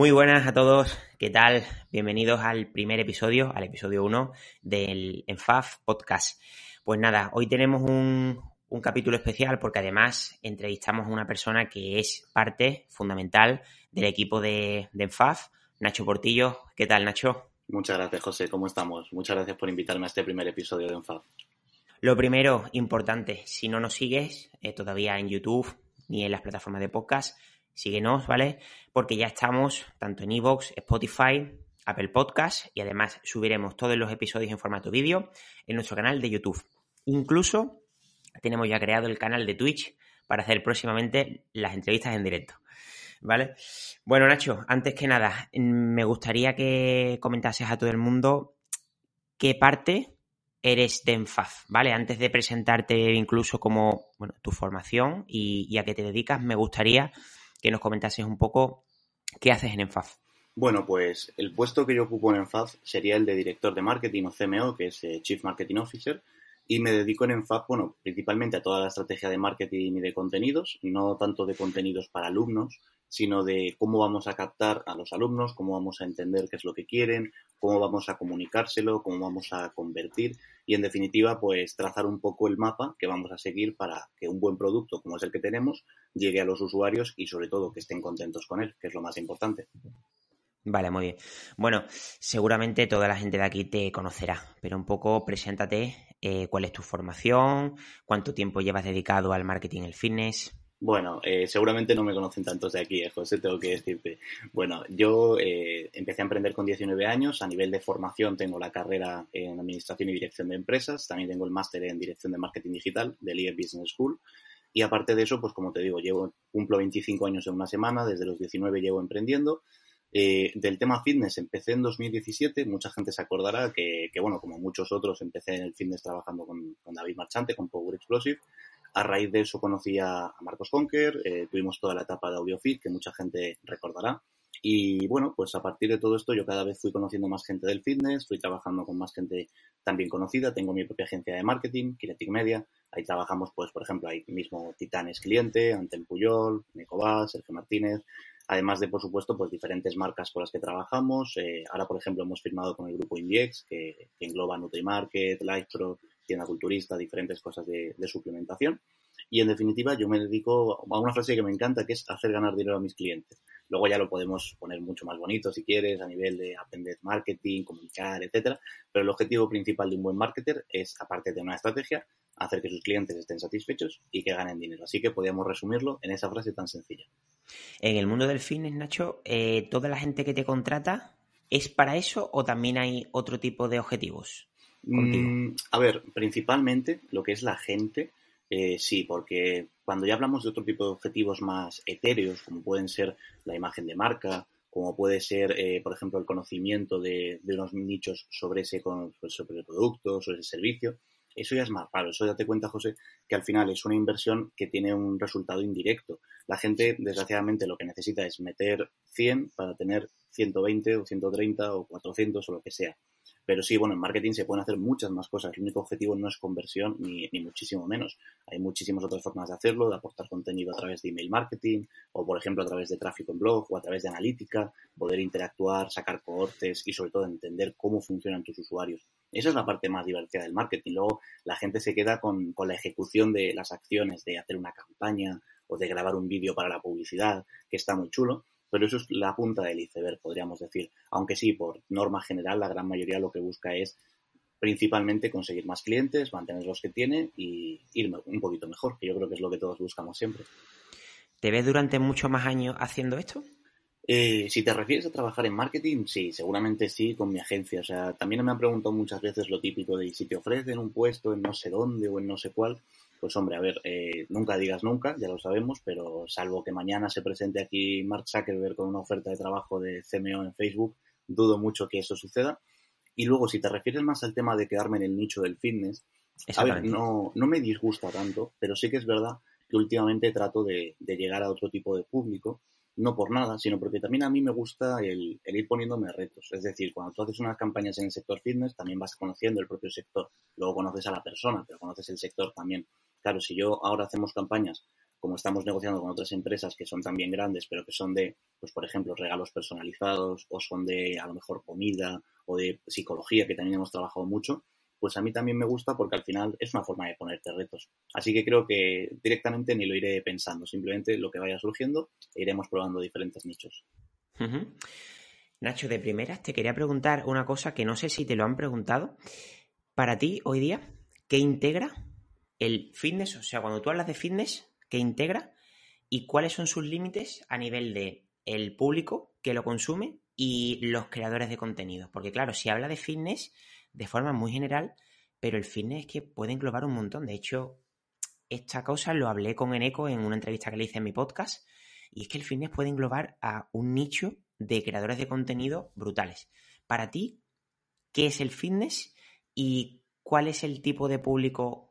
Muy buenas a todos, ¿qué tal? Bienvenidos al primer episodio, al episodio 1 del ENFAF Podcast. Pues nada, hoy tenemos un, un capítulo especial porque además entrevistamos a una persona que es parte fundamental del equipo de, de ENFAF, Nacho Portillo. ¿Qué tal, Nacho? Muchas gracias, José. ¿Cómo estamos? Muchas gracias por invitarme a este primer episodio de ENFAF. Lo primero, importante, si no nos sigues eh, todavía en YouTube ni en las plataformas de podcast, síguenos, ¿vale? Porque ya estamos tanto en Evox, Spotify, Apple Podcast y además subiremos todos los episodios en formato vídeo en nuestro canal de YouTube. Incluso tenemos ya creado el canal de Twitch para hacer próximamente las entrevistas en directo. ¿Vale? Bueno, Nacho, antes que nada, me gustaría que comentases a todo el mundo qué parte eres de ENFAF, ¿vale? Antes de presentarte incluso como bueno, tu formación y, y a qué te dedicas, me gustaría que nos comentases un poco qué haces en ENFAF. Bueno, pues el puesto que yo ocupo en ENFAF sería el de director de marketing o CMO, que es eh, Chief Marketing Officer, y me dedico en ENFAF, bueno, principalmente a toda la estrategia de marketing y de contenidos, no tanto de contenidos para alumnos, sino de cómo vamos a captar a los alumnos, cómo vamos a entender qué es lo que quieren, cómo vamos a comunicárselo, cómo vamos a convertir y, en definitiva, pues trazar un poco el mapa que vamos a seguir para que un buen producto, como es el que tenemos, llegue a los usuarios y, sobre todo, que estén contentos con él, que es lo más importante. Vale, muy bien. Bueno, seguramente toda la gente de aquí te conocerá, pero un poco preséntate eh, cuál es tu formación, cuánto tiempo llevas dedicado al marketing el fitness. Bueno, eh, seguramente no me conocen tantos de aquí, eh, José, tengo que decirte. Bueno, yo eh, empecé a emprender con 19 años. A nivel de formación tengo la carrera en Administración y Dirección de Empresas. También tengo el máster en Dirección de Marketing Digital del IE Business School. Y aparte de eso, pues como te digo, llevo cumplo 25 años en una semana. Desde los 19 llevo emprendiendo. Eh, del tema fitness empecé en 2017. Mucha gente se acordará que, que, bueno, como muchos otros, empecé en el fitness trabajando con, con David Marchante, con Power Explosive. A raíz de eso conocí a Marcos Conker, eh, tuvimos toda la etapa de AudioFit, que mucha gente recordará. Y bueno, pues a partir de todo esto yo cada vez fui conociendo más gente del fitness, fui trabajando con más gente también conocida, tengo mi propia agencia de marketing, Kinetic Media, ahí trabajamos pues por ejemplo ahí mismo Titanes Cliente, Antel Puyol, Nicobás, Sergio Martínez, además de por supuesto pues diferentes marcas con las que trabajamos, eh, ahora por ejemplo hemos firmado con el grupo Indiex que, engloba NutriMarket, LifePro, tienda culturista, diferentes cosas de, de, suplementación. Y en definitiva, yo me dedico a una frase que me encanta, que es hacer ganar dinero a mis clientes. Luego ya lo podemos poner mucho más bonito si quieres, a nivel de aprender marketing, comunicar, etcétera. Pero el objetivo principal de un buen marketer es, aparte de una estrategia, hacer que sus clientes estén satisfechos y que ganen dinero. Así que podríamos resumirlo en esa frase tan sencilla. En el mundo del fitness, Nacho, eh, ¿toda la gente que te contrata es para eso o también hay otro tipo de objetivos? Mm, a ver, principalmente lo que es la gente, eh, sí, porque cuando ya hablamos de otro tipo de objetivos más etéreos, como pueden ser la imagen de marca, como puede ser, eh, por ejemplo, el conocimiento de, de, unos nichos sobre ese sobre el producto, sobre ese servicio, eso ya es más raro. Eso ya te cuenta, José, que al final es una inversión que tiene un resultado indirecto. La gente, desgraciadamente, lo que necesita es meter 100 para tener 120 o 130 o 400 o lo que sea. Pero sí, bueno, en marketing se pueden hacer muchas más cosas. El único objetivo no es conversión, ni, ni, muchísimo menos. Hay muchísimas otras formas de hacerlo, de aportar contenido a través de email marketing, o por ejemplo a través de tráfico en blog, o a través de analítica, poder interactuar, sacar cohortes y sobre todo entender cómo funcionan tus usuarios. Esa es la parte más divertida del marketing. Luego la gente se queda con, con la ejecución de las acciones, de hacer una campaña o de grabar un vídeo para la publicidad, que está muy chulo pero eso es la punta del iceberg, podríamos decir. Aunque sí, por norma general, la gran mayoría lo que busca es principalmente conseguir más clientes, mantener los que tiene y ir un poquito mejor, que yo creo que es lo que todos buscamos siempre. ¿Te ves durante muchos más años haciendo esto? Eh, si te refieres a trabajar en marketing, sí, seguramente sí, con mi agencia. O sea, también me han preguntado muchas veces lo típico de si te ofrecen un puesto en no sé dónde o en no sé cuál. Pues hombre, a ver, eh, nunca digas nunca, ya lo sabemos, pero salvo que mañana se presente aquí Mark Zuckerberg con una oferta de trabajo de CMO en Facebook, dudo mucho que eso suceda. Y luego, si te refieres más al tema de quedarme en el nicho del fitness, a ver, no, no me disgusta tanto, pero sí que es verdad que últimamente trato de, de llegar a otro tipo de público no por nada, sino porque también a mí me gusta el, el, ir poniéndome retos. Es decir, cuando tú haces unas campañas en el sector fitness, también vas conociendo el propio sector. Luego conoces a la persona, pero conoces el sector también. Claro, si yo ahora hacemos campañas como estamos negociando con otras empresas que son también grandes, pero que son de, pues por ejemplo, regalos personalizados, o son de a lo mejor comida, o de psicología, que también hemos trabajado mucho, pues a mí también me gusta porque al final es una forma de ponerte retos. Así que creo que directamente ni lo iré pensando, simplemente lo que vaya surgiendo e iremos probando diferentes nichos. Nacho, de primeras te quería preguntar una cosa que no sé si te lo han preguntado. Para ti, hoy día, ¿qué integra el fitness? O sea, cuando tú hablas de fitness, ¿qué integra? ¿Y cuáles son sus límites a nivel de el público que lo consume y los creadores de contenido? Porque claro, si habla de fitness, de forma muy general, pero el fitness es que puede englobar un montón. De hecho, esta cosa lo hablé con Eneco en una entrevista que le hice en mi podcast, y es que el fitness puede englobar a un nicho de creadores de contenido brutales. Para ti, ¿qué es el fitness y cuál es el tipo de público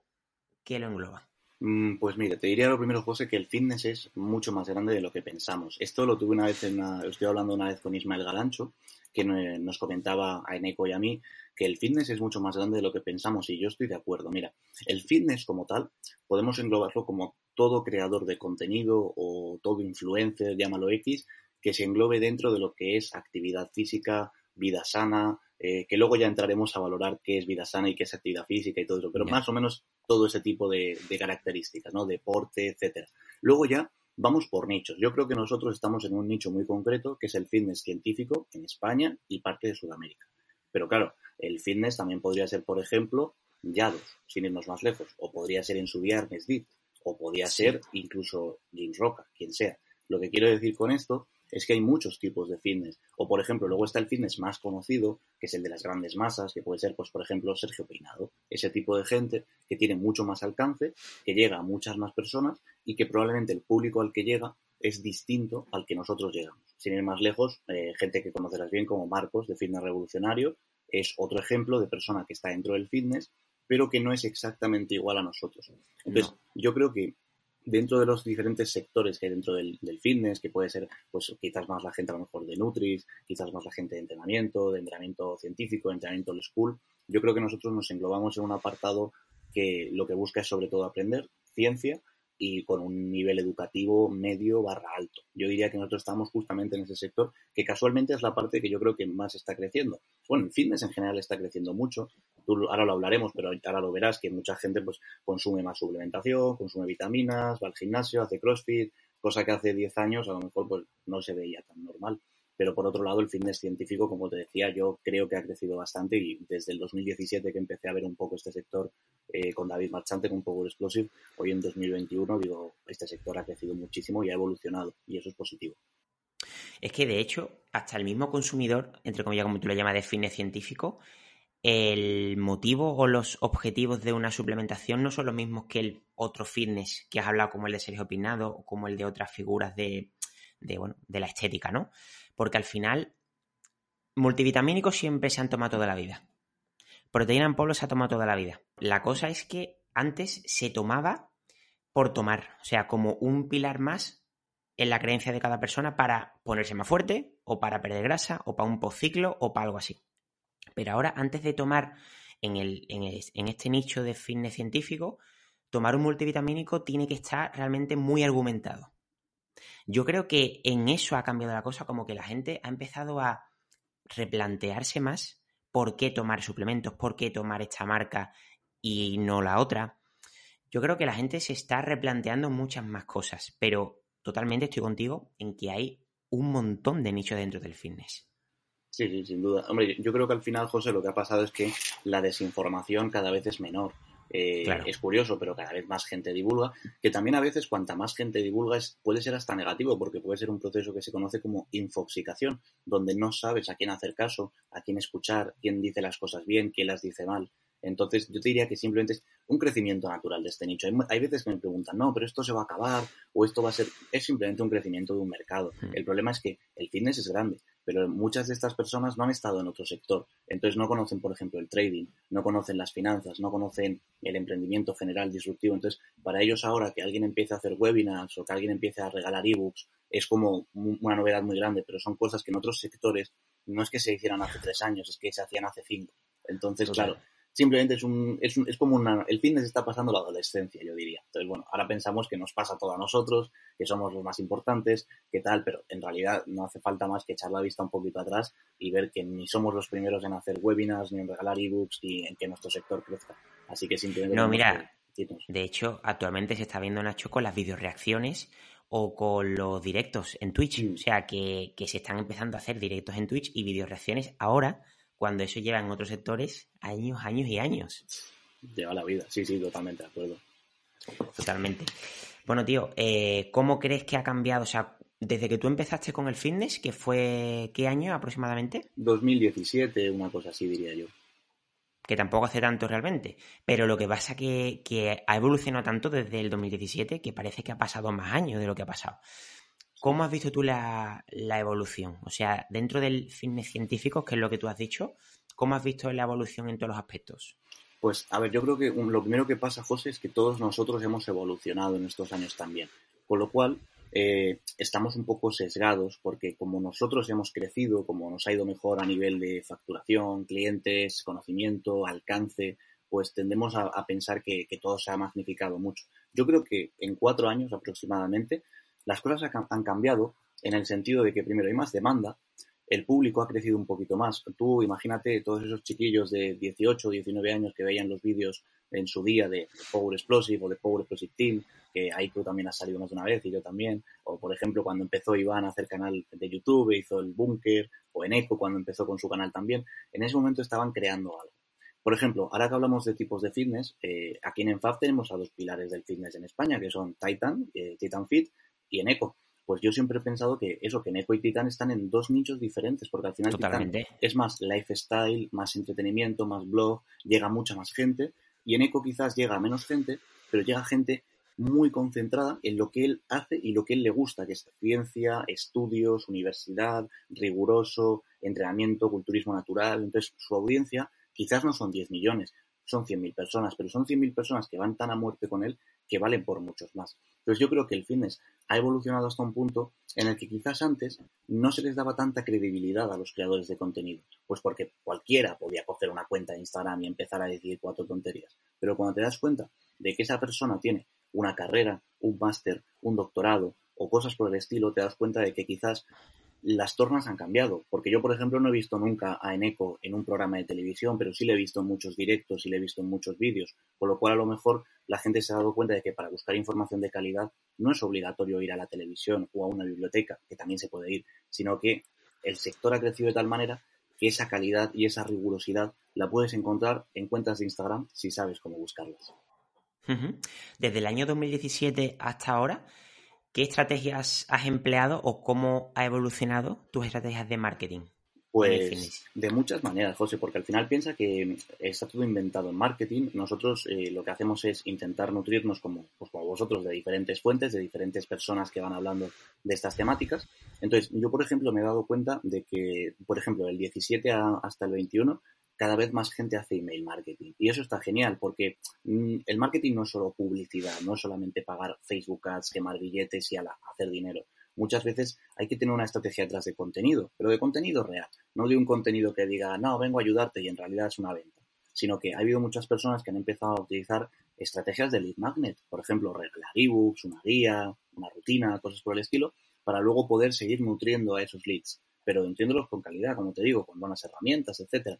que lo? Mm, pues mira, te diría lo primero, José, que el fitness es mucho más grande de lo que pensamos. Esto lo tuve una vez en una, estoy hablando una vez con Ismael Galancho, que nos comentaba a Eneco y a mí que el fitness es mucho más grande de lo que pensamos y yo estoy de acuerdo. Mira, el fitness como tal podemos englobarlo como todo creador de contenido o todo influencer, llámalo X, que se englobe dentro de lo que es actividad física, vida sana, eh, que luego ya entraremos a valorar qué es vida sana y qué es actividad física y todo eso, pero más o menos todo ese tipo de, de características, ¿no? Deporte, etcétera. Luego ya vamos por nichos. Yo creo que nosotros estamos en un nicho muy concreto, que es el fitness científico en España y parte de Sudamérica. Pero claro, el fitness también podría ser, por ejemplo, Yados, sin irnos más lejos, o podría ser en su viernes Deep, o podría ser incluso James Roca, quien sea. Lo que quiero decir con esto es que hay muchos tipos de fitness. O, por ejemplo, luego está el fitness más conocido, que es el de las grandes masas, que puede ser, pues, por ejemplo, Sergio Peinado. Ese tipo de gente que tiene mucho más alcance, que llega a muchas más personas y que probablemente el público al que llega es distinto al que nosotros llegamos. Sin ir más lejos, eh, gente que conocerás bien como Marcos de Fitness Revolucionario es otro ejemplo de persona que está dentro del fitness, pero que no es exactamente igual a nosotros. Entonces, yo creo que dentro de los diferentes sectores que hay dentro del, fitness, que puede ser, pues quizás más la gente a lo mejor de Nutris, quizás más la gente de entrenamiento, de entrenamiento científico, de entrenamiento old school, yo creo que nosotros nos englobamos en un apartado que lo que busca es sobre todo aprender ciencia y con un nivel educativo medio barra alto. Yo diría que nosotros estamos justamente en ese sector, que casualmente es la parte que yo creo que más está creciendo. Bueno, el fitness en general está creciendo mucho. Tú ahora lo hablaremos, pero ahora lo verás que mucha gente pues consume más suplementación, consume vitaminas, va al gimnasio, hace crossfit, cosa que hace 10 años a lo mejor pues no se veía tan normal. Pero por otro lado, el fitness científico, como te decía, yo creo que ha crecido bastante y desde el 2017 que empecé a ver un poco este sector eh, con David Marchante, con Power Explosive, hoy en 2021 digo, este sector ha crecido muchísimo y ha evolucionado y eso es positivo. Es que de hecho, hasta el mismo consumidor, entre comillas, como tú lo llamas, de fitness científico, el motivo o los objetivos de una suplementación no son los mismos que el otro fitness que has hablado, como el de Sergio Pinado o como el de otras figuras de, de, bueno, de la estética, ¿no? Porque al final, multivitamínicos siempre se han tomado toda la vida. Proteína en polvo se ha tomado toda la vida. La cosa es que antes se tomaba por tomar, o sea, como un pilar más en la creencia de cada persona para ponerse más fuerte, o para perder grasa, o para un postciclo, o para algo así. Pero ahora, antes de tomar en, este nicho de fitness científico, tomar un multivitamínico tiene que estar realmente muy argumentado. Yo creo que en eso ha cambiado la cosa, como que la gente ha empezado a replantearse más por qué tomar suplementos, por qué tomar esta marca y no la otra. Yo creo que la gente se está replanteando muchas más cosas, pero totalmente estoy contigo en que hay un montón de nichos dentro del fitness. Sí, sí, sin duda. Hombre, yo creo que al final, José, lo que ha pasado es que la desinformación cada vez es menor. Eh, es curioso, pero cada vez más gente divulga, que también a veces cuanta más gente divulga es, puede ser hasta negativo, porque puede ser un proceso que se conoce como infoxicación, donde no sabes a quién hacer caso, a quién escuchar, quién dice las cosas bien, quién las dice mal. Entonces, yo te diría que simplemente es un crecimiento natural de este nicho. Hay, veces que me preguntan, no, pero esto se va a acabar o esto va a ser. Es simplemente un crecimiento de un mercado. Hmm. El problema es que el fitness es grande, pero muchas de estas personas no han estado en otro sector. Entonces, no conocen, por ejemplo, el trading, no conocen las finanzas, no conocen el emprendimiento general disruptivo. Entonces, para ellos ahora que alguien empiece a hacer webinars o que alguien empiece a regalar ebooks, es como una novedad muy grande, pero son cosas que en otros sectores no es que se hicieran hace tres años, es que se hacían hace cinco. Entonces, claro, simplemente es un, es, es como una, el fitness está pasando la adolescencia, yo diría. Entonces, bueno, ahora pensamos que nos pasa todo a nosotros, que somos los más importantes, que tal, pero en realidad no hace falta más que echar la vista un poquito atrás y ver que ni somos los primeros en hacer webinars, ni en regalar ebooks, ni en que nuestro sector crezca. Así que simplemente... No, mira, de hecho, actualmente se está viendo Nacho con las videoreacciones o con los directos en Twitch. O sea, que, que, se están empezando a hacer directos en Twitch y videoreacciones ahora cuando eso lleva en otros sectores años, años y años. Lleva la vida, sí, sí, totalmente de acuerdo. Totalmente. Bueno, tío, eh, ¿cómo crees que ha cambiado? O sea, desde que tú empezaste con el fitness, que fue, ¿qué año aproximadamente? 2017, una cosa así diría yo. Que tampoco hace tanto realmente. Pero lo que pasa que, que ha evolucionado tanto desde el 2017 que parece que ha pasado más años de lo que ha pasado. ¿Cómo has visto tú la, evolución? O sea, dentro del fitness científico, que es lo que tú has dicho, ¿cómo has visto la evolución en todos los aspectos? Pues, a ver, yo creo que lo primero que pasa, José, es que todos nosotros hemos evolucionado en estos años también. Con lo cual, eh, estamos un poco sesgados porque como nosotros hemos crecido, como nos ha ido mejor a nivel de facturación, clientes, conocimiento, alcance, pues tendemos a, pensar que, que, todo se ha magnificado mucho. Yo creo que en cuatro años aproximadamente las cosas han cambiado en el sentido de que primero hay más demanda, el público ha crecido un poquito más. Tú imagínate todos esos chiquillos de 18 o 19 años que veían los vídeos en su día de Power Explosive o de Power Explosive Team, que ahí tú también has salido más de una vez y yo también. O por ejemplo cuando empezó Iván a hacer canal de YouTube, hizo el Bunker, o en Eco cuando empezó con su canal también. En ese momento estaban creando algo. Por ejemplo, ahora que hablamos de tipos de fitness, eh, aquí en Enfab tenemos a dos pilares del fitness en España, que son Titan, eh, Titan Fit, y en Eco. Pues yo siempre he pensado que eso, que en Eco y Titan están en dos nichos diferentes, porque al final es más lifestyle, más entretenimiento, más blog, llega mucha más gente, y en Eco quizás llega menos gente, pero llega gente muy concentrada en lo que él hace y lo que él le gusta, que es ciencia, estudios, universidad, riguroso, entrenamiento, culturismo natural. Entonces, su audiencia quizás no son 10 millones, son 100.000 personas, pero son 100.000 personas que van tan a muerte con él que valen por muchos más. Entonces yo creo que el fitness ha evolucionado hasta un punto en el que quizás antes no se les daba tanta credibilidad a los creadores de contenido, pues porque cualquiera podía coger una cuenta de Instagram y empezar a decir cuatro tonterías. Pero cuando te das cuenta de que esa persona tiene una carrera, un máster, un doctorado o cosas por el estilo, te das cuenta de que quizás las tornas han cambiado. Porque yo, por ejemplo, no he visto nunca a Eneco en un programa de televisión, pero sí le he visto en muchos directos y le he visto en muchos vídeos. Con lo cual, a lo mejor, la gente se ha dado cuenta de que para buscar información de calidad no es obligatorio ir a la televisión o a una biblioteca, que también se puede ir, sino que el sector ha crecido de tal manera que esa calidad y esa rigurosidad la puedes encontrar en cuentas de Instagram si sabes cómo buscarlas. Desde el año 2017 hasta ahora, ¿Qué estrategias has empleado o cómo ha evolucionado tus estrategias de marketing? Pues de muchas maneras, José, porque al final piensa que está todo inventado en marketing. Nosotros eh, lo que hacemos es intentar nutrirnos como, pues como vosotros de diferentes fuentes, de diferentes personas que van hablando de estas temáticas. Entonces, yo, por ejemplo, me he dado cuenta de que, por ejemplo, del 17 hasta el 21 cada vez más gente hace email marketing. Y eso está genial porque mm, el marketing no es solo publicidad, no es solamente pagar Facebook Ads, quemar billetes y hacer dinero. Muchas veces hay que tener una estrategia detrás de contenido, pero de contenido real, no de un contenido que diga, no, vengo a ayudarte y en realidad es una venta, sino que ha habido muchas personas que han empezado a utilizar estrategias de lead magnet, por ejemplo, regalar ebooks, una guía, una rutina, cosas por el estilo, para luego poder seguir nutriendo a esos leads, pero nutriéndolos con calidad, como te digo, con buenas herramientas, etcétera.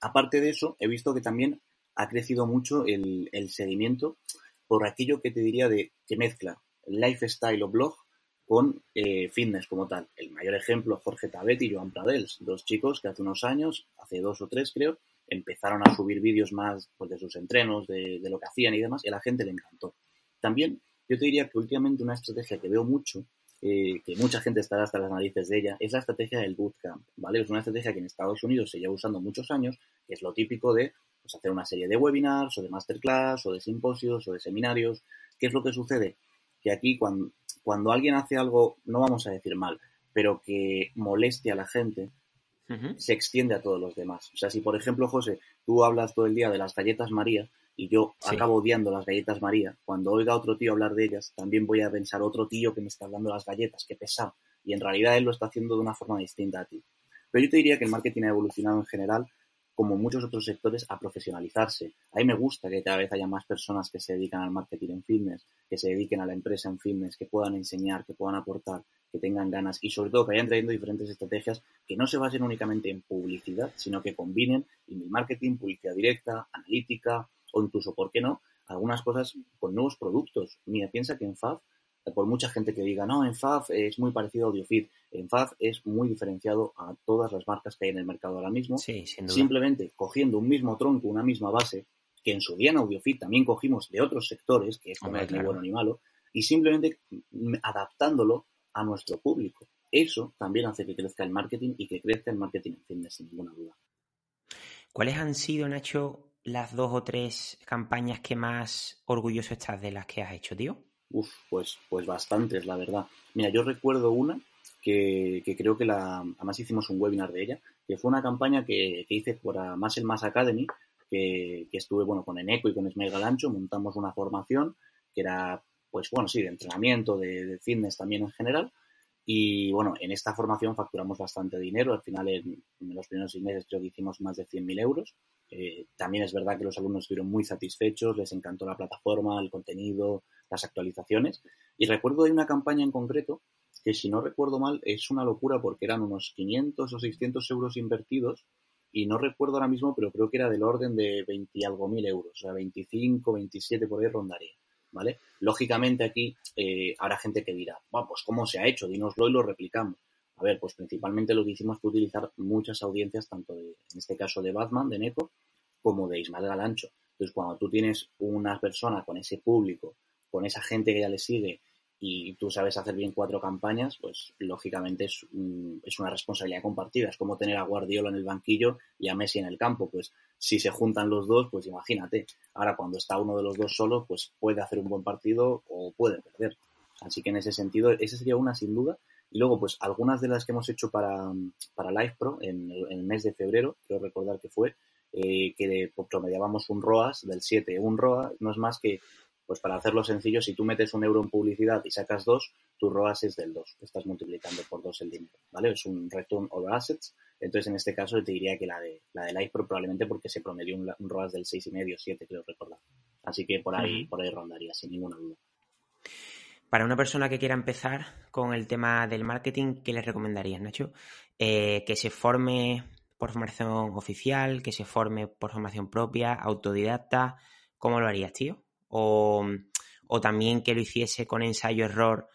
Aparte de eso, he visto que también ha crecido mucho el, seguimiento por aquello que te diría de que mezcla lifestyle o blog con eh, fitness como tal. El mayor ejemplo, Jorge Tabet y Joan Pradels, dos chicos que hace unos años, hace dos o tres creo, empezaron a subir vídeos más pues, de sus entrenos, de, de, lo que hacían y demás, y a la gente le encantó. También yo te diría que últimamente una estrategia que veo mucho eh, que mucha gente estará hasta las narices de ella, es la estrategia del bootcamp, ¿vale? Es una estrategia que en Estados Unidos se lleva usando muchos años, que es lo típico de pues, hacer una serie de webinars o de masterclass o de simposios o de seminarios. ¿Qué es lo que sucede? Que aquí cuando, cuando alguien hace algo, no vamos a decir mal, pero que moleste a la gente, se extiende a todos los demás. O sea, si por ejemplo, José, tú hablas todo el día de las galletas María, y yo acabo odiando las galletas María, cuando oiga a otro tío hablar de ellas, también voy a pensar otro tío que me está hablando de las galletas, qué pesado. Y en realidad él lo está haciendo de una forma distinta a ti. Pero yo te diría que el marketing ha evolucionado en general como muchos otros sectores, a profesionalizarse. A mí me gusta que cada vez haya más personas que se dedican al marketing en fitness, que se dediquen a la empresa en fitness, que puedan enseñar, que puedan aportar, que tengan ganas y sobre todo que vayan trayendo diferentes estrategias que no se basen únicamente en publicidad, sino que combinen email marketing, publicidad directa, analítica o incluso, ¿por qué no?, algunas cosas con nuevos productos. Mira, piensa que en FAF por mucha gente que diga, no, en FAF es muy parecido a AudioFit, en FAF es muy diferenciado a todas las marcas que hay en el mercado ahora mismo. Sí. Simplemente cogiendo un mismo tronco, una misma base, que en su día en AudioFit también cogimos de otros sectores, que esto no es ni bueno ni malo, y simplemente adaptándolo a nuestro público. Eso también hace que crezca el marketing y que crezca el marketing en fitness, sin ninguna duda. ¿Cuáles han sido, Nacho, las dos o tres campañas que más orgulloso estás de las que has hecho, tío? Uf, pues, pues bastantes, la verdad. Mira, yo recuerdo una que, creo que la, además hicimos un webinar de ella, que fue una campaña que, hice por Más el Más Academy, que, estuve, bueno, con Eneco y con Esmail Galancho, montamos una formación que era, pues bueno, sí, de entrenamiento, de, fitness también en general, y bueno, en esta formación facturamos bastante dinero. Al final, en, los primeros seis meses, creo que hicimos más de 100.000 euros. Eh, también es verdad que los alumnos estuvieron muy satisfechos, les encantó la plataforma, el contenido, las actualizaciones. Y recuerdo de una campaña en concreto que, si no recuerdo mal, es una locura porque eran unos 500 o 600 euros invertidos. Y no recuerdo ahora mismo, pero creo que era del orden de 20 y algo mil euros, o sea, 25, 27 por ahí rondaría. ¿Vale? Lógicamente aquí eh, habrá gente que dirá, bueno, pues ¿cómo se ha hecho? Dínoslo y lo replicamos. A ver, pues principalmente lo que hicimos fue utilizar muchas audiencias, tanto de, en este caso de Batman, de Neko, como de Ismael Galancho. Entonces, cuando tú tienes una persona con ese público con esa gente que ya le sigue y tú sabes hacer bien cuatro campañas, pues lógicamente es, es una responsabilidad compartida. Es como tener a Guardiola en el banquillo y a Messi en el campo. Pues si se juntan los dos, pues imagínate. Ahora cuando está uno de los dos solo, pues puede hacer un buen partido o puede perder. Así que en ese sentido, esa sería una sin duda. Y luego, pues algunas de las que hemos hecho para, para Live Pro en el, mes de febrero, quiero recordar que fue, eh, que promediábamos un ROAS del 7. Un ROAS no es más que pues para hacerlo sencillo, si tú metes un euro en publicidad y sacas dos, tu ROAS es del 2. Estás multiplicando por dos el dinero, ¿vale? Es un return over assets. Entonces, en este caso, te diría que la de la de Pro probablemente porque se promedió un, ROAS del 6,5 7, creo recordar. Así que por ahí, por ahí rondaría, sin ninguna duda. Para una persona que quiera empezar con el tema del marketing, ¿qué le recomendarías, Nacho? Eh, que se forme por formación oficial, que se forme por formación propia, autodidacta. ¿Cómo lo harías, tío? o, también que lo hiciese con ensayo-error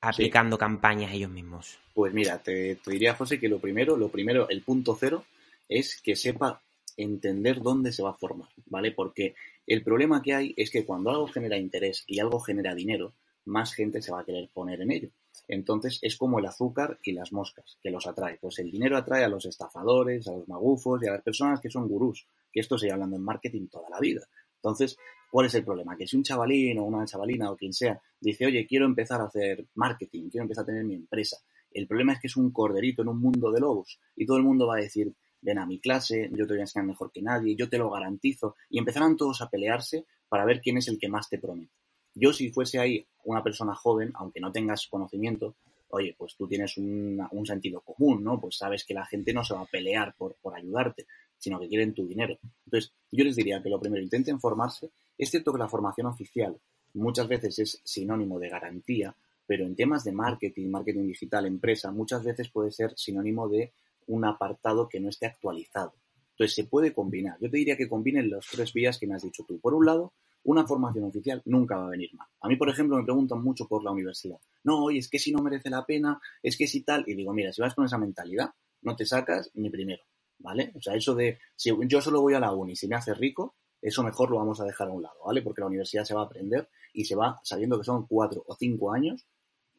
aplicando campañas ellos mismos? Pues mira, te, diría, José, que lo primero, lo primero, el punto cero, es que sepa entender dónde se va a formar, ¿vale? Porque el problema que hay es que cuando algo genera interés y algo genera dinero, más gente se va a querer poner en ello. Entonces es como el azúcar y las moscas, que los atrae. Pues el dinero atrae a los estafadores, a los magufos y a las personas que son gurús, que esto se lleva hablando en marketing toda la vida. Entonces, ¿cuál es el problema? Que si un chavalín o una chavalina o quien sea dice, oye, quiero empezar a hacer marketing, quiero empezar a tener mi empresa, el problema es que es un corderito en un mundo de lobos y todo el mundo va a decir, ven a mi clase, yo te voy a enseñar mejor que nadie, yo te lo garantizo, y empezarán todos a pelearse para ver quién es el que más te promete. Yo si fuese ahí una persona joven, aunque no tengas conocimiento, oye, pues tú tienes un sentido común, ¿no? Pues sabes que la gente no se va a pelear por, por ayudarte sino que quieren tu dinero. Entonces, yo les diría que lo primero, intenten formarse. Es cierto que la formación oficial muchas veces es sinónimo de garantía, pero en temas de marketing, marketing digital, empresa, muchas veces puede ser sinónimo de un apartado que no esté actualizado. Entonces, se puede combinar. Yo te diría que combinen las tres vías que me has dicho tú. Por un lado, una formación oficial nunca va a venir mal. A mí, por ejemplo, me preguntan mucho por la universidad. No, oye, es que si no merece la pena, es que si tal. Y digo, mira, si vas con esa mentalidad, no te sacas ni primero. ¿Vale? O sea, eso de, si yo solo voy a la uni, si me hace rico, eso mejor lo vamos a dejar a un lado, ¿vale? Porque la universidad se va a aprender y se va sabiendo que son cuatro o cinco años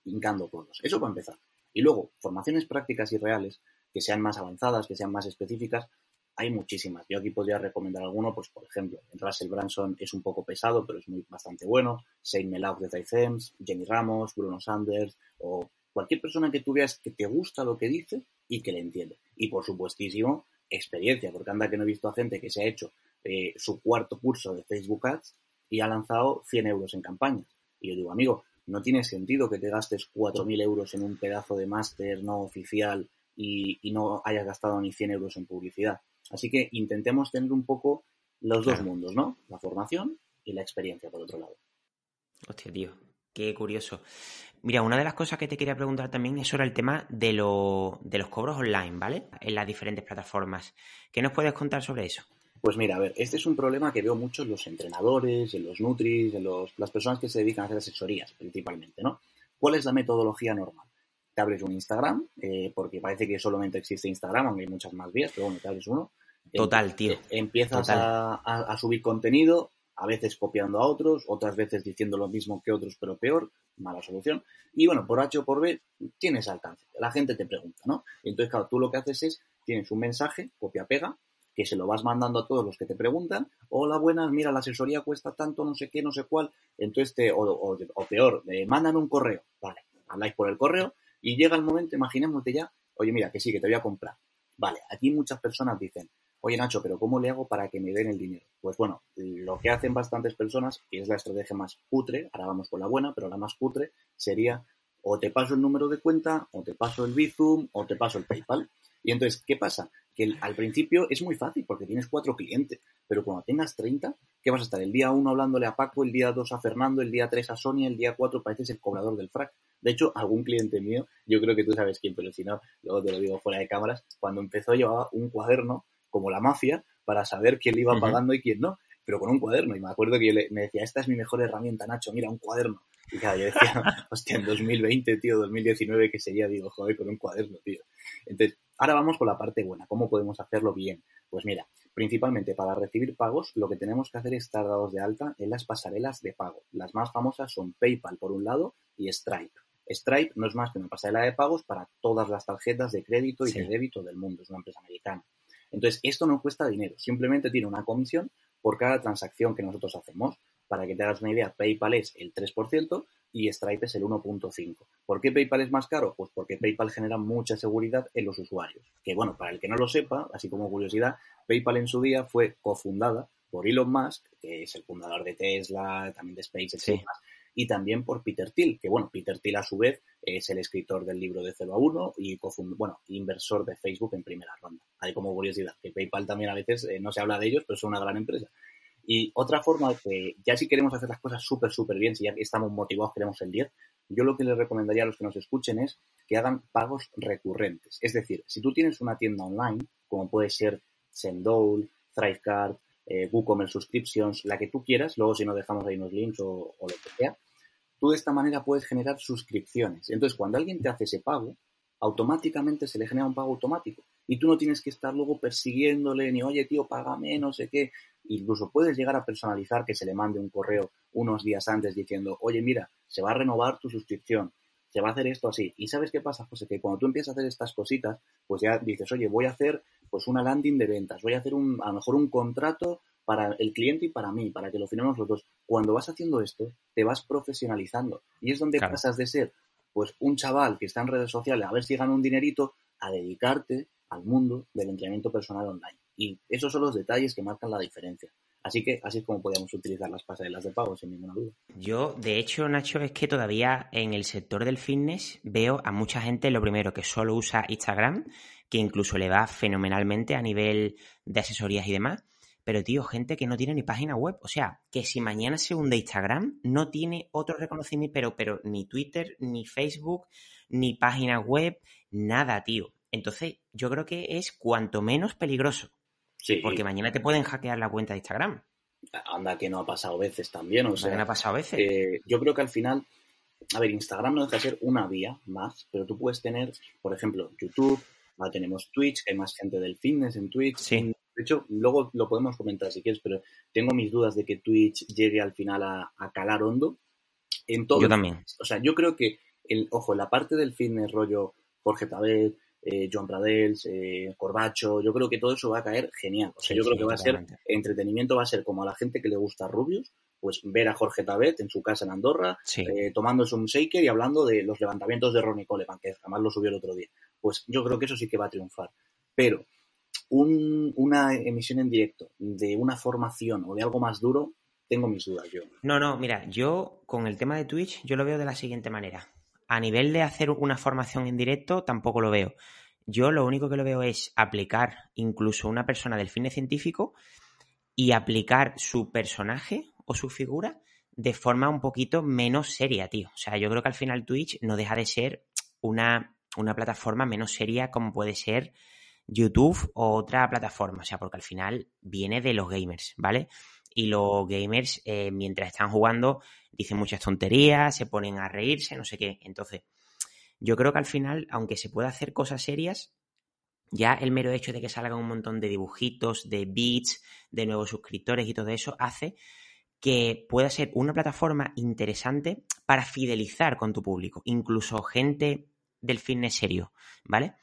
hincando todos. Eso para empezar. Y luego, formaciones prácticas y reales que sean más avanzadas, que sean más específicas, hay muchísimas. Yo aquí podría recomendar alguno, pues por ejemplo, Russell Branson es un poco pesado, pero es muy bastante bueno. Saint Melauf de Typhems, Jenny Ramos, Bruno Sanders, o cualquier persona que tú veas que te gusta lo que dice y que le entiende. Y por supuestísimo, experiencia, porque anda que no he visto a gente que se ha hecho eh, su cuarto curso de Facebook Ads y ha lanzado 100 euros en campañas. Y yo digo, amigo, no tiene sentido que te gastes 4.000 euros en un pedazo de máster no oficial y, no hayas gastado ni 100 euros en publicidad. Así que intentemos tener un poco los dos mundos, ¿no? La formación y la experiencia, por otro lado. Hostia, tío, qué curioso. Mira, una de las cosas que te quería preguntar también es sobre el tema de, de los cobros online, ¿vale? En las diferentes plataformas. ¿Qué nos puedes contar sobre eso? Pues mira, a ver, este es un problema que veo mucho en los entrenadores, en los nutris, en los, las personas que se dedican a hacer asesorías, principalmente, ¿no? ¿Cuál es la metodología normal? Te abres un Instagram, eh, porque parece que solamente existe Instagram, aunque hay muchas más vías, pero bueno, te abres uno. Total, tío. Eh, empiezas A, subir contenido, a veces copiando a otros, otras veces diciendo lo mismo que otros, pero peor, mala solución. Y bueno, por H o por B, tienes alcance. La gente te pregunta, ¿no? Entonces, claro, tú lo que haces es, tienes un mensaje, copia-pega, que se lo vas mandando a todos los que te preguntan, hola, buenas, mira, la asesoría cuesta tanto, no sé qué, no sé cuál, entonces te, o, peor, mandan un correo, vale, habláis por el correo y llega el momento, imaginémote ya, oye, mira, que sí, que te voy a comprar. Vale, aquí muchas personas dicen, oye Nacho, pero ¿cómo le hago para que me den el dinero? Pues bueno, lo que hacen bastantes personas, y es la estrategia más putre, ahora vamos con la buena, pero la más putre sería o te paso el número de cuenta, o te paso el Bizum, o te paso el PayPal. Y entonces, ¿qué pasa? Que al principio es muy fácil porque tienes cuatro clientes, pero cuando tengas 30, ¿qué vas a estar? El día uno hablándole a Paco, el día dos a Fernando, el día tres a Sonia, el día cuatro pareces el cobrador del frac. De hecho, algún cliente mío, yo creo que tú sabes quién, pero si no, luego te lo digo fuera de cámaras, cuando empezó llevaba un cuaderno como la mafia para saber quién le iba pagando y quién no, pero con un cuaderno. Y me acuerdo que yo le, me decía, esta es mi mejor herramienta, Nacho, mira, un cuaderno. Y claro, yo decía, hostia, en 2020, tío, 2019, que sería, digo, joder, con un cuaderno, tío. Entonces, ahora vamos con la parte buena. ¿Cómo podemos hacerlo bien? Pues mira, principalmente para recibir pagos, lo que tenemos que hacer es estar dados de alta en las pasarelas de pago. Las más famosas son PayPal por un lado y Stripe. Stripe no es más que una pasarela de pagos para todas las tarjetas de crédito y de débito del mundo. Es una empresa americana. Entonces, esto no cuesta dinero, simplemente tiene una comisión por cada transacción que nosotros hacemos. Para que te hagas una idea, PayPal es el 3% y Stripe es el 1.5%. ¿Por qué PayPal es más caro? Pues porque PayPal genera mucha seguridad en los usuarios. Que bueno, para el que no lo sepa, así como curiosidad, PayPal en su día fue cofundada por Elon Musk, que es el fundador de Tesla, también de SpaceX y demás, y también por Peter Thiel, que bueno, Peter Thiel a su vez es el escritor del libro de 0 a 1 y bueno, inversor de Facebook en primera ronda. Hay como curiosidad, que PayPal también a veces eh, no se habla de ellos, pero son una gran empresa. Y otra forma que ya si queremos hacer las cosas súper, súper bien, si ya estamos motivados, queremos el 10, yo lo que les recomendaría a los que nos escuchen es que hagan pagos recurrentes. Es decir, si tú tienes una tienda online, como puede ser Sendole, Thrivecard, eh, WooCommerce Subscriptions, la que tú quieras, luego si no dejamos ahí unos links o, lo que sea, tú de esta manera puedes generar suscripciones. Entonces, cuando alguien te hace ese pago, automáticamente se le genera un pago automático. Y tú no tienes que estar luego persiguiéndole ni, oye, tío, págame, no sé qué. Incluso puedes llegar a personalizar que se le mande un correo unos días antes diciendo, oye, mira, se va a renovar tu suscripción, se va a hacer esto así. ¿Y sabes qué pasa, José? Que cuando tú empiezas a hacer estas cositas, pues ya dices, oye, voy a hacer pues una landing de ventas, voy a hacer un, a lo mejor un contrato para el cliente y para mí, para que lo firmemos los dos. Cuando vas haciendo esto, te vas profesionalizando. Y es donde pasas de ser pues un chaval que está en redes sociales a ver si gana un dinerito a dedicarte al mundo del entrenamiento personal online. Y esos son los detalles que marcan la diferencia. Así que así es como podemos utilizar las pasarelas de pago, sin ninguna duda. Yo, de hecho, Nacho, es que todavía en el sector del fitness veo a mucha gente, lo primero, que solo usa Instagram, que incluso le va fenomenalmente a nivel de asesorías y demás. Pero, tío, gente que no tiene ni página web. O sea, que si mañana se hunde Instagram, no tiene otro reconocimiento, pero, pero ni Twitter, ni Facebook, ni página web, nada, tío. Entonces, yo creo que es cuanto menos peligroso. Sí. Porque mañana te pueden hackear la cuenta de Instagram. Anda, que no ha pasado veces también. O sea, no ha pasado veces. Eh, yo creo que al final, a ver, Instagram no deja de ser una vía más, pero tú puedes tener, por ejemplo, YouTube, ahora tenemos Twitch, hay más gente del fitness en Twitch. Sí. De hecho, luego lo podemos comentar si quieres, pero tengo mis dudas de que Twitch llegue al final a, calar hondo. En todo. Yo también. O sea, yo creo que, el, ojo, la parte del fitness rollo Jorge Tabet, eh, Joan Pradels, eh, Corbacho, yo creo que todo eso va a caer genial. O sea, yo creo que va a ser, entretenimiento va a ser como a la gente que le gusta Rubius, pues ver a Jorge Tabet en su casa en Andorra, eh, tomándose un shaker y hablando de los levantamientos de Ronnie Coleman, que jamás lo subió el otro día. Pues yo creo que eso sí que va a triunfar. Pero una emisión en directo de una formación o de algo más duro, tengo mis dudas yo. No, no, mira, yo con el tema de Twitch, yo lo veo de la siguiente manera. A nivel de hacer una formación en directo, tampoco lo veo. Yo lo único que lo veo es aplicar incluso una persona del fitness científico y aplicar su personaje o su figura de forma un poquito menos seria, tío. O sea, yo creo que al final Twitch no deja de ser una, una plataforma menos seria como puede ser YouTube o otra plataforma. O sea, porque al final viene de los gamers, ¿vale? Y los gamers, eh, mientras están jugando, dicen muchas tonterías, se ponen a reírse, no sé qué. Entonces, yo creo que al final, aunque se pueda hacer cosas serias, ya el mero hecho de que salgan un montón de dibujitos, de beats, de nuevos suscriptores y todo eso, hace que pueda ser una plataforma interesante para fidelizar con tu público, incluso gente del fitness serio, ¿vale?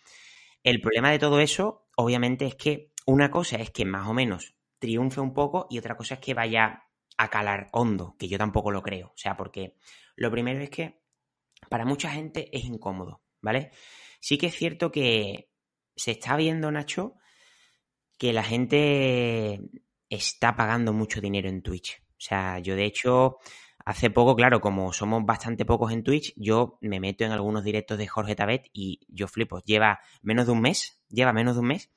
El problema de todo eso, obviamente, es que una cosa es que más o menos triunfe un poco y otra cosa es que vaya a calar hondo, que yo tampoco lo creo. O sea, porque lo primero es que para mucha gente es incómodo, ¿vale? Sí que es cierto que se está viendo, Nacho, que la gente está pagando mucho dinero en Twitch. O sea, yo de hecho, hace poco, claro, como somos bastante pocos en Twitch, yo me meto en algunos directos de Jorge Tabet y yo flipo. Lleva menos de un mes, lleva menos de un mes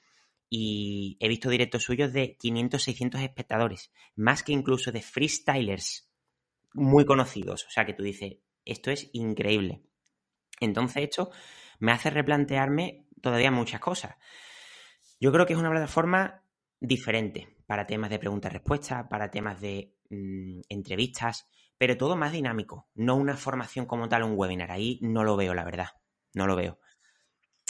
y he visto directos suyos de 500, 600 espectadores, más que incluso de freestylers muy conocidos. O sea, que tú dices, esto es increíble. Entonces, esto me hace replantearme todavía muchas cosas. Yo creo que es una plataforma diferente para temas de preguntas-respuestas, para temas de mm, entrevistas, pero todo más dinámico, no una formación como tal, un webinar. Ahí no lo veo, la verdad, no lo veo.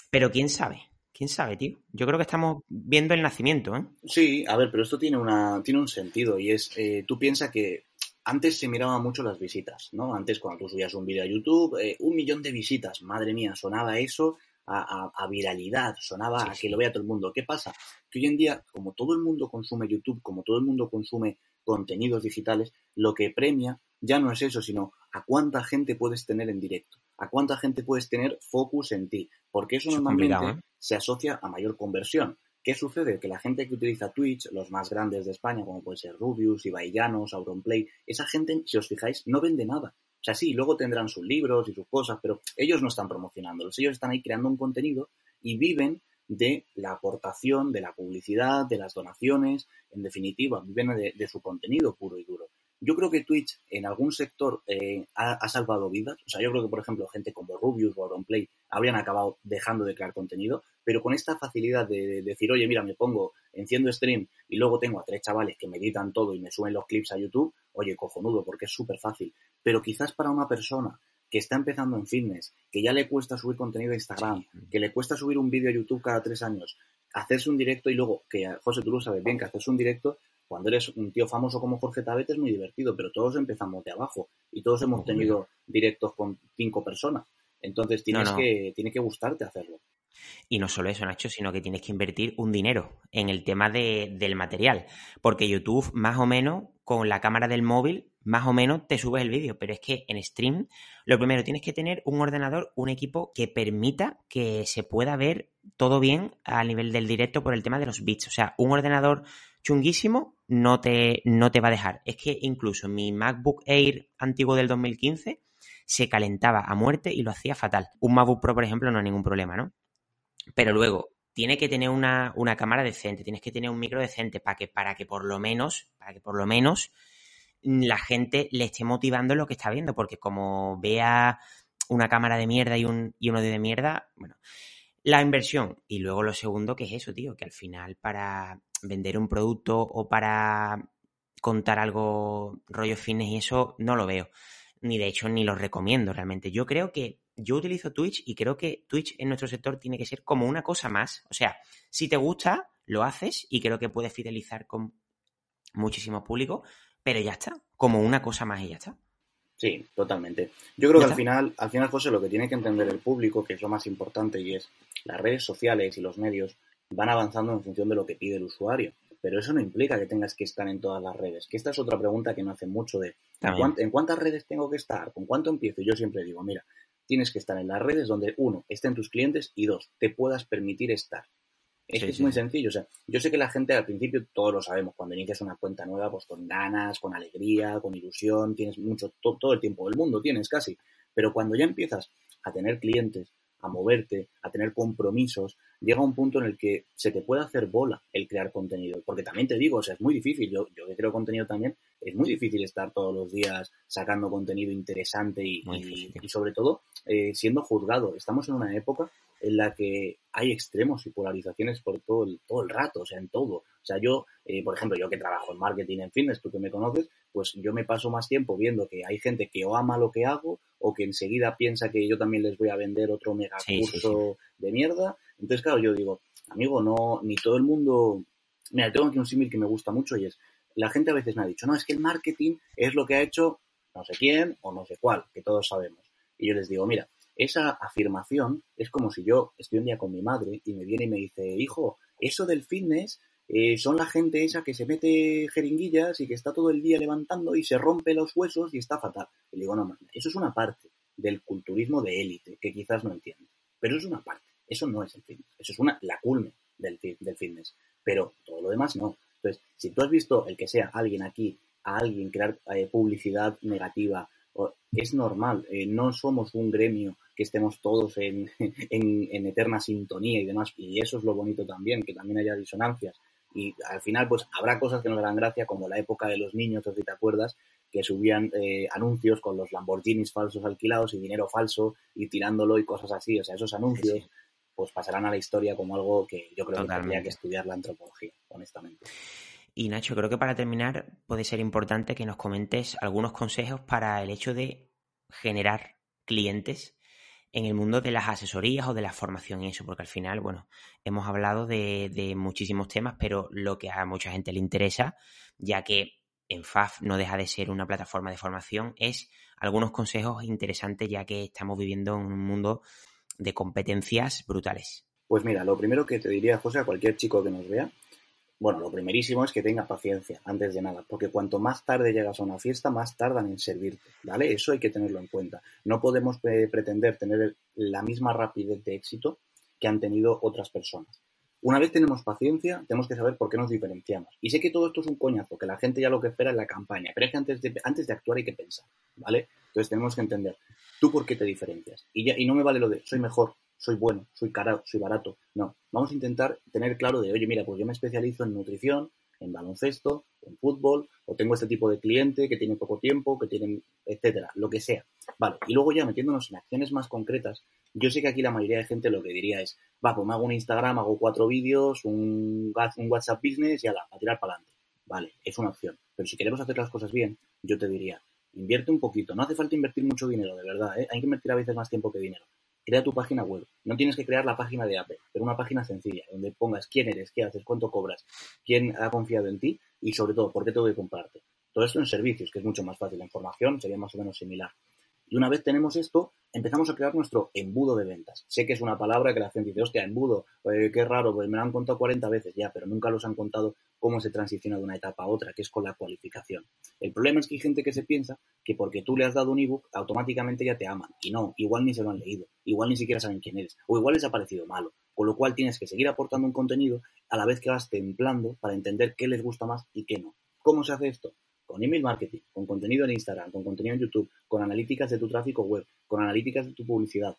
Pero quién sabe, quién sabe, tío. Yo creo que estamos viendo el nacimiento, ¿eh? Sí, a ver, pero esto tiene, una, tiene un sentido y es, eh, tú piensas que antes se miraban mucho las visitas, ¿no? Antes cuando tú subías un vídeo a YouTube, eh, un millón de visitas, madre mía, sonaba eso a, viralidad, sonaba a que lo vea todo el mundo. ¿Qué pasa? Que hoy en día, como todo el mundo consume YouTube, como todo el mundo consume contenidos digitales, lo que premia ya no es eso, sino a cuánta gente puedes tener en directo, a cuánta gente puedes tener focus en ti, porque eso, normalmente ¿eh? se asocia a mayor conversión. ¿Qué sucede? Que la gente que utiliza Twitch, los más grandes de España, como puede ser Rubius, Ibai Llanos, Auronplay, esa gente, si os fijáis, no vende nada. O sea, sí, luego tendrán sus libros y sus cosas, pero ellos no están promocionándolos. Ellos están ahí creando un contenido y viven de la aportación, de la publicidad, de las donaciones, en definitiva, viven de, su contenido puro y duro. Yo creo que Twitch en algún sector eh, ha, salvado vidas. O sea, yo creo que, por ejemplo, gente como Rubius o Auronplay habrían acabado dejando de crear contenido, pero con esta facilidad de, decir, oye, mira, me pongo, enciendo stream y luego tengo a tres chavales que me editan todo y me suben los clips a YouTube, oye, cojonudo, porque es súper fácil. Pero quizás para una persona que está empezando en fitness, que ya le cuesta subir contenido a Instagram, que le cuesta subir un vídeo a YouTube cada tres años, hacerse un directo y luego, que José, tú lo sabes bien, que hacerse un directo cuando eres un tío famoso como Jorge Tabet es muy divertido, pero todos empezamos de abajo y todos hemos tenido directos con cinco personas. Entonces tienes que tiene que gustarte hacerlo. Y no solo eso, Nacho, sino que tienes que invertir un dinero en el tema de, del material. Porque YouTube, más o menos, con la cámara del móvil, más o menos te subes el vídeo. Pero es que en stream, lo primero, tienes que tener un ordenador, un equipo que permita que se pueda ver todo bien a nivel del directo por el tema de los bits. O sea, un ordenador chunguísimo no te, no te va a dejar. Es que incluso mi MacBook Air antiguo del 2015 se calentaba a muerte y lo hacía fatal. Un MacBook Pro, por ejemplo, no hay ningún problema, ¿no? Pero luego, tiene que tener una, cámara decente, tienes que tener un micro decente para que, para que por lo menos, para que por lo menos la gente le esté motivando lo que está viendo, porque como vea una cámara de mierda y un, y uno de mierda, bueno, la inversión. Y luego lo segundo, que es eso, tío, que al final para vender un producto o para contar algo rollo fines y eso, no lo veo ni de hecho ni lo recomiendo realmente. Yo creo que yo utilizo Twitch y creo que Twitch en nuestro sector tiene que ser como una cosa más. O sea, si te gusta, lo haces y creo que puedes fidelizar con muchísimo público, pero ya está, como una cosa más y ya está. Sí, totalmente. Yo creo que al final, al final, José, lo que tiene que entender el público, que es lo más importante, y es las redes sociales y los medios van avanzando en función de lo que pide el usuario pero eso no implica que tengas que estar en todas las redes. Que esta es otra pregunta que me hace mucho de ¿en, cuántas redes tengo que estar? ¿Con cuánto empiezo? Y yo siempre digo, mira, tienes que estar en las redes donde, uno, estén tus clientes y dos, te puedas permitir estar. Es, es muy sencillo. O sea, yo sé que la gente al principio, todos lo sabemos, cuando inicias una cuenta nueva, pues con ganas, con alegría, con ilusión, tienes mucho, todo el tiempo del mundo, tienes casi. Pero cuando ya empiezas a tener clientes, a moverte, a tener compromisos, llega un punto en el que se te puede hacer bola el crear contenido. Porque también te digo, o sea, es muy difícil. Yo, yo que creo contenido también, es muy difícil estar todos los días sacando contenido interesante y, y, sobre todo eh, siendo juzgado. Estamos en una época en la que hay extremos y polarizaciones por todo el, todo el rato, o sea, en todo. O sea, yo, eh, por ejemplo, yo que trabajo en marketing, en fitness, tú que me conoces, pues yo me paso más tiempo viendo que hay gente que o ama lo que hago o que enseguida piensa que yo también les voy a vender otro mega curso de mierda. Entonces, claro, yo digo, amigo, no, ni todo el mundo... Mira, tengo aquí un símil que me gusta mucho y es, la gente a veces me ha dicho, no, es que el marketing es lo que ha hecho no sé quién o no sé cuál, que todos sabemos. Y yo les digo, mira, esa afirmación es como si yo estoy un día con mi madre y me viene y me dice, hijo, eso del fitness eh, son la gente esa que se mete jeringuillas y que está todo el día levantando y se rompe los huesos y está fatal. Y le digo, no, eso es una parte del culturismo de élite que quizás no entiende. Pero es una parte. Eso no es el fitness. Eso es una, la culme del, del fitness. Pero todo lo demás no. Entonces, si tú has visto el que sea alguien aquí, a alguien crear eh, publicidad negativa, es normal. Eh, no somos un gremio que estemos todos en, en, eterna sintonía y demás. Y eso es lo bonito también, que también haya disonancias. Y al final, pues habrá cosas que nos darán gracia, como la época de los niños, si te acuerdas, que subían eh, anuncios con los Lamborghinis falsos alquilados y dinero falso y tirándolo y cosas así. O sea, esos anuncios pues pasarán a la historia como algo que yo creo que tendría que estudiar la antropología, honestamente. Y Nacho, creo que para terminar puede ser importante que nos comentes algunos consejos para el hecho de generar clientes en el mundo de las asesorías o de la formación y eso, porque al final, bueno, hemos hablado de, de, muchísimos temas, pero lo que a mucha gente le interesa, ya que en FAF no deja de ser una plataforma de formación, es algunos consejos interesantes, ya que estamos viviendo en un mundo de competencias brutales? Pues mira, lo primero que te diría, José, a cualquier chico que nos vea, bueno, lo primerísimo es que tenga paciencia antes de nada, porque cuanto más tarde llegas a una fiesta, más tardan en servirte, ¿vale? Eso hay que tenerlo en cuenta. No podemos eh, pretender tener la misma rapidez de éxito que han tenido otras personas. Una vez tenemos paciencia, tenemos que saber por qué nos diferenciamos. Y sé que todo esto es un coñazo, que la gente ya lo que espera es la campaña, pero es que antes de, antes de actuar hay que pensar, ¿vale? Entonces tenemos que entender, ¿tú por qué te diferencias? Y, ya, y no me vale lo de soy mejor, soy bueno, soy caro, soy barato. No, vamos a intentar tener claro de, oye, mira, pues yo me especializo en nutrición, en baloncesto, en fútbol, o tengo este tipo de cliente que tiene poco tiempo, que tienen, etcétera, lo que sea. Vale, y luego ya metiéndonos en acciones más concretas, yo sé que aquí la mayoría de gente lo que diría es, va, pues me hago un Instagram, hago cuatro vídeos, un, un WhatsApp Business y ala, a tirar para adelante. Vale, es una opción. Pero si queremos hacer las cosas bien, yo te diría, invierte un poquito. No hace falta invertir mucho dinero, de verdad, ¿eh? Hay que invertir a veces más tiempo que dinero. Crea tu página web. No tienes que crear la página de Apple, pero una página sencilla, donde pongas quién eres, qué haces, cuánto cobras, quién ha confiado en ti y sobre todo, por qué te voy a comprarte. Todo esto en servicios, que es mucho más fácil. La información sería más o menos similar. Y una vez tenemos esto, empezamos a crear nuestro embudo de ventas. Sé que es una palabra que la gente dice, hostia, embudo, eh, qué raro, pues me lo han contado 40 veces ya, pero nunca los han contado cómo se transiciona de una etapa a otra, que es con la cualificación. El problema es que hay gente que se piensa que porque tú le has dado un ebook, automáticamente ya te aman. Y no, igual ni se lo han leído, igual ni siquiera saben quién eres, o igual les ha parecido malo. Con lo cual tienes que seguir aportando un contenido a la vez que vas templando para entender qué les gusta más y qué no. ¿Cómo se hace esto? con email marketing, con contenido en Instagram, con contenido en YouTube, con analíticas de tu tráfico web, con analíticas de tu publicidad.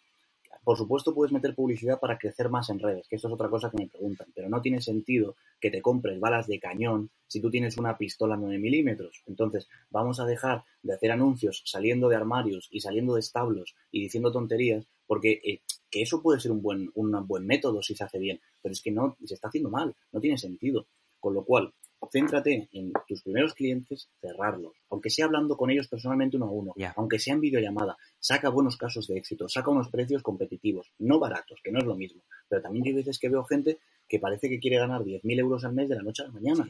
Por supuesto, puedes meter publicidad para crecer más en redes, que esto es otra cosa que me preguntan, pero no tiene sentido que te compres balas de cañón si tú tienes una pistola 9 milímetros. Entonces, vamos a dejar de hacer anuncios saliendo de armarios y saliendo de establos y diciendo tonterías, porque eh, que eso puede ser un buen, un buen método si se hace bien, pero es que no, se está haciendo mal, no tiene sentido. Con lo cual, Céntrate en tus primeros clientes, cerrarlos, aunque sea hablando con ellos personalmente uno a uno, aunque sea en videollamada, saca buenos casos de éxito, saca unos precios competitivos, no baratos, que no es lo mismo, pero también hay veces que veo gente que parece que quiere ganar 10.000 euros al mes de la noche a la mañana.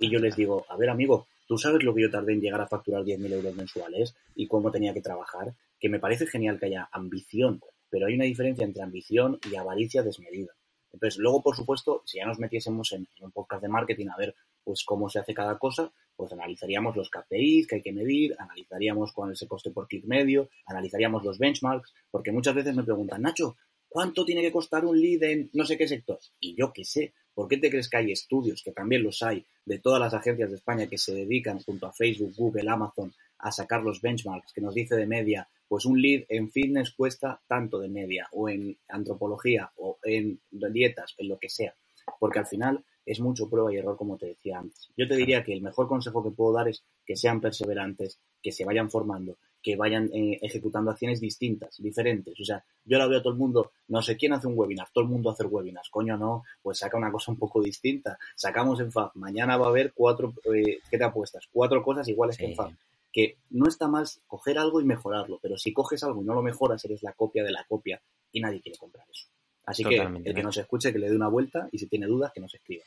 y yo les digo, a ver amigo, tú sabes lo que yo tardé en llegar a facturar 10.000 euros mensuales y cómo tenía que trabajar, que me parece genial que haya ambición, pero hay una diferencia entre ambición y avaricia desmedida. Entonces, luego, por supuesto, si ya nos metiésemos en, un podcast de marketing a ver pues cómo se hace cada cosa, pues analizaríamos los KPIs que hay que medir, analizaríamos cuál es el coste por clic medio, analizaríamos los benchmarks, porque muchas veces me preguntan, Nacho, ¿cuánto tiene que costar un lead en no sé qué sector? Y yo qué sé, ¿por qué te crees que hay estudios, que también los hay, de todas las agencias de España que se dedican junto a Facebook, Google, Amazon, a sacar los benchmarks, que nos dice de media pues un lead en fitness cuesta tanto de media, o en antropología, o en dietas, en lo que sea. Porque al final es mucho prueba y error, como te decía antes. Yo te diría que el mejor consejo que puedo dar es que sean perseverantes, que se vayan formando, que vayan eh, ejecutando acciones distintas, diferentes. O sea, yo ahora veo a todo el mundo, no sé quién hace un webinar, todo el mundo hace webinars, coño no, pues saca una cosa un poco distinta. Sacamos en FAB, mañana va a haber cuatro, eh, ¿qué te apuestas? Cuatro cosas iguales que en FAB. Que no está mal coger algo y mejorarlo, pero si coges algo y no lo mejoras, eres la copia de la copia y nadie quiere comprar eso. Así que el que nos escuche, que le dé una vuelta y si tiene dudas, que nos escriba.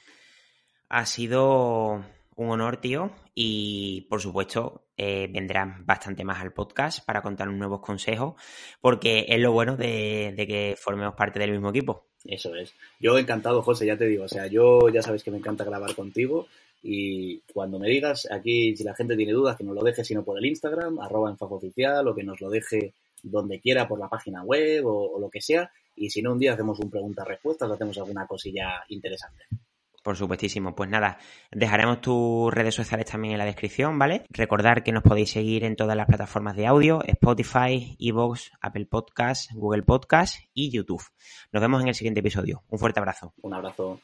Ha sido un honor, tío, y por supuesto eh, vendrán bastante más al podcast para contar nuevos consejos, porque es lo bueno de, que formemos parte del mismo equipo. Eso es. Yo encantado, José, ya te digo, o sea, yo ya sabes que me encanta grabar contigo y cuando me digas, aquí si la gente tiene dudas, que nos lo deje sino por el Instagram, arroba en oficial, o que nos lo deje donde quiera por la página web o, o lo que sea, y si no, un día hacemos un pregunta-respuesta o hacemos alguna cosilla interesante. Por supuestísimo. Pues nada, dejaremos tus redes sociales también en la descripción, ¿vale? Recordar que nos podéis seguir en todas las plataformas de audio, Spotify, Evox, Apple Podcasts, Google Podcasts y YouTube. Nos vemos en el siguiente episodio. Un fuerte abrazo. Un abrazo.